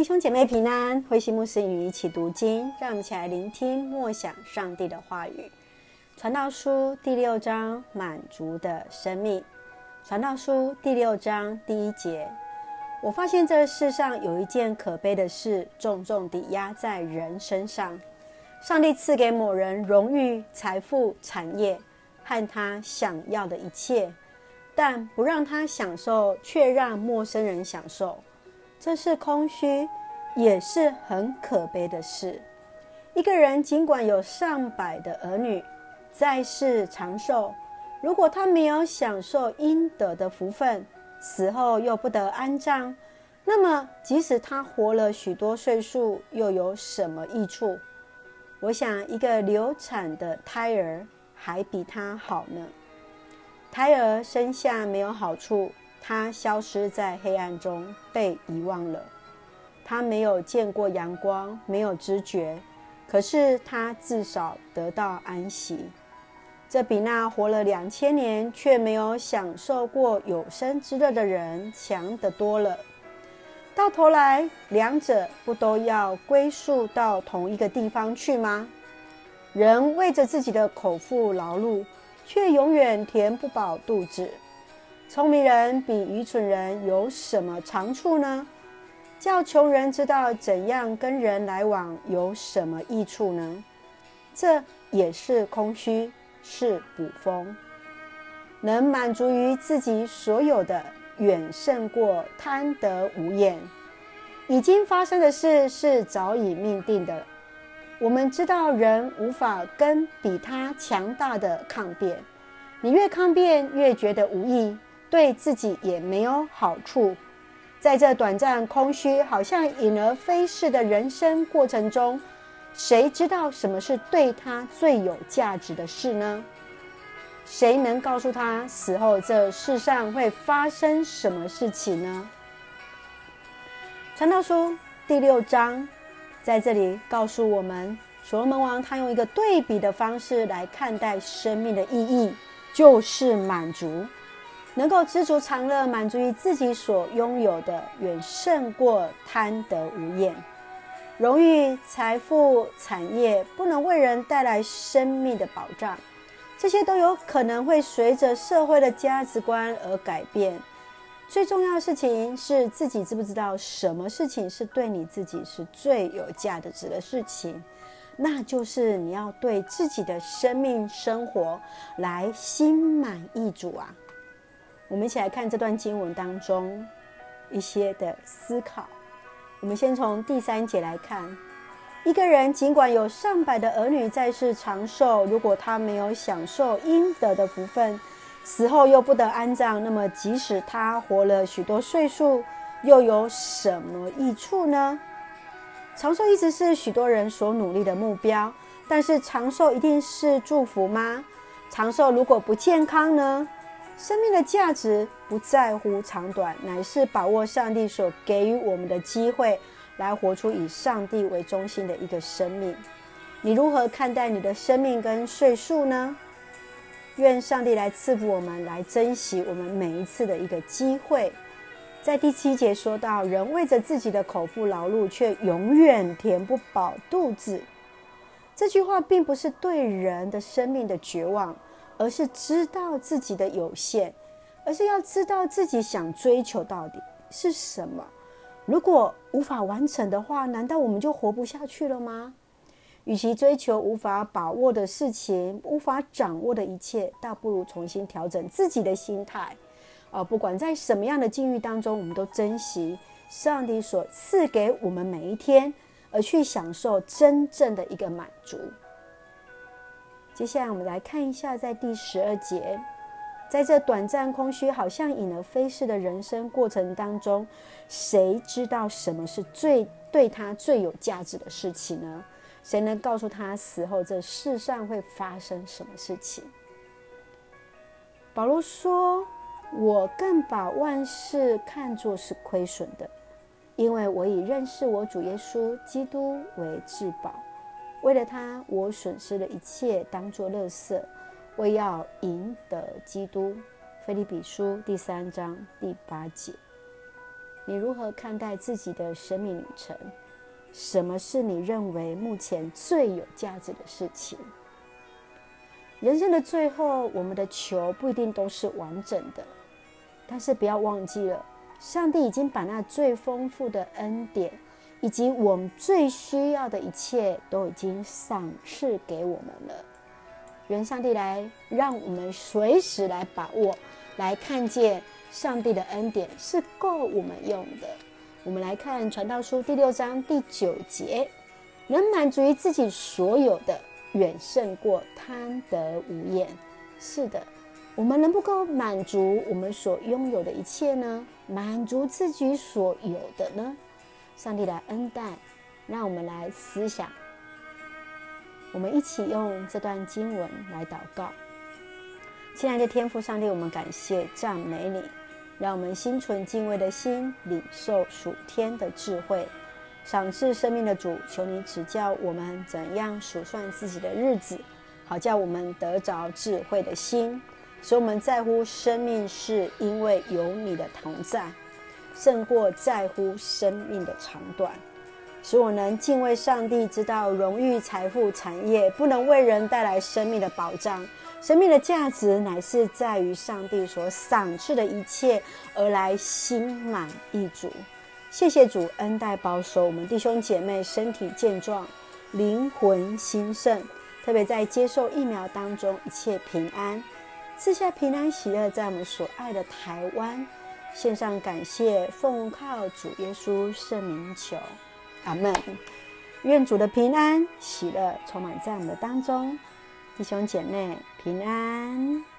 弟兄姐妹平安，慧馨牧师与你一起读经，让我们一起来聆听默想上帝的话语。传道书第六章，满足的生命。传道书第六章第一节，我发现这世上有一件可悲的事，重重地压在人身上。上帝赐给某人荣誉、财富、产业和他想要的一切，但不让他享受，却让陌生人享受。这是空虚，也是很可悲的事。一个人尽管有上百的儿女，在世长寿，如果他没有享受应得的福分，死后又不得安葬，那么即使他活了许多岁数，又有什么益处？我想，一个流产的胎儿还比他好呢。胎儿生下没有好处。他消失在黑暗中，被遗忘了。他没有见过阳光，没有知觉，可是他至少得到安息。这比那活了两千年却没有享受过有生之乐的人强得多了。到头来，两者不都要归宿到同一个地方去吗？人为着自己的口腹劳碌，却永远填不饱肚子。聪明人比愚蠢人有什么长处呢？叫穷人知道怎样跟人来往有什么益处呢？这也是空虚，是补风。能满足于自己所有的，远胜过贪得无厌。已经发生的事是早已命定的。我们知道人无法跟比他强大的抗辩。你越抗辩，越觉得无益。对自己也没有好处，在这短暂、空虚、好像隐而非逝的人生过程中，谁知道什么是对他最有价值的事呢？谁能告诉他死后这世上会发生什么事情呢？传道书第六章在这里告诉我们，所罗门王他用一个对比的方式来看待生命的意义，就是满足。能够知足常乐，满足于自己所拥有的，远胜过贪得无厌。荣誉、财富、产业不能为人带来生命的保障，这些都有可能会随着社会的价值观而改变。最重要的事情是自己知不知道什么事情是对你自己是最有价值的事情，那就是你要对自己的生命生活来心满意足啊。我们一起来看这段经文当中一些的思考。我们先从第三节来看：一个人尽管有上百的儿女在世长寿，如果他没有享受应得的福分，死后又不得安葬，那么即使他活了许多岁数，又有什么益处呢？长寿一直是许多人所努力的目标，但是长寿一定是祝福吗？长寿如果不健康呢？生命的价值不在乎长短，乃是把握上帝所给予我们的机会，来活出以上帝为中心的一个生命。你如何看待你的生命跟岁数呢？愿上帝来赐福我们，来珍惜我们每一次的一个机会。在第七节说到，人为着自己的口腹劳碌，却永远填不饱肚子。这句话并不是对人的生命的绝望。而是知道自己的有限，而是要知道自己想追求到底是什么。如果无法完成的话，难道我们就活不下去了吗？与其追求无法把握的事情、无法掌握的一切，倒不如重新调整自己的心态。啊，不管在什么样的境遇当中，我们都珍惜上帝所赐给我们每一天，而去享受真正的一个满足。接下来，我们来看一下，在第十二节，在这短暂、空虚、好像隐而非逝的人生过程当中，谁知道什么是最对他最有价值的事情呢？谁能告诉他死后这世上会发生什么事情？保罗说：“我更把万事看作是亏损的，因为我以认识我主耶稣基督为至宝。”为了他，我损失了一切，当作乐色，为要赢得基督。腓立比书第三章第八节。你如何看待自己的生命旅程？什么是你认为目前最有价值的事情？人生的最后，我们的球不一定都是完整的，但是不要忘记了，上帝已经把那最丰富的恩典，以及我们最需要的一切，都已经赏赐给我们了。愿上帝来让我们随时来把握，来看见上帝的恩典是够我们用的。我们来看《传道书》第六章第九节：能满足于自己所有的，远胜过贪得无厌。是的，我们能不够满足我们所拥有的一切呢？满足自己所有的呢？上帝的恩待，让我们来思想。我们一起用这段经文来祷告。亲爱的天父上帝，我们感谢赞美你。让我们心存敬畏的心，领受属天的智慧，赏赐生命的主，求你指教我们怎样数算自己的日子，好叫我们得着智慧的心，使我们在乎生命是因为有你的同在，胜过在乎生命的长短，使我能敬畏上帝，知道荣誉、财富、产业不能为人带来生命的保障。生命的价值乃是在于上帝所赏赐的一切而来，心满意足。谢谢主恩待保守我们弟兄姐妹身体健壮，灵魂兴盛，特别在接受疫苗当中一切平安，赐下平安喜乐，在我们所爱的台湾献上感谢，奉靠主耶稣圣名求，阿门。愿主的平安喜乐充满在我们的当中。弟兄姐妹平安。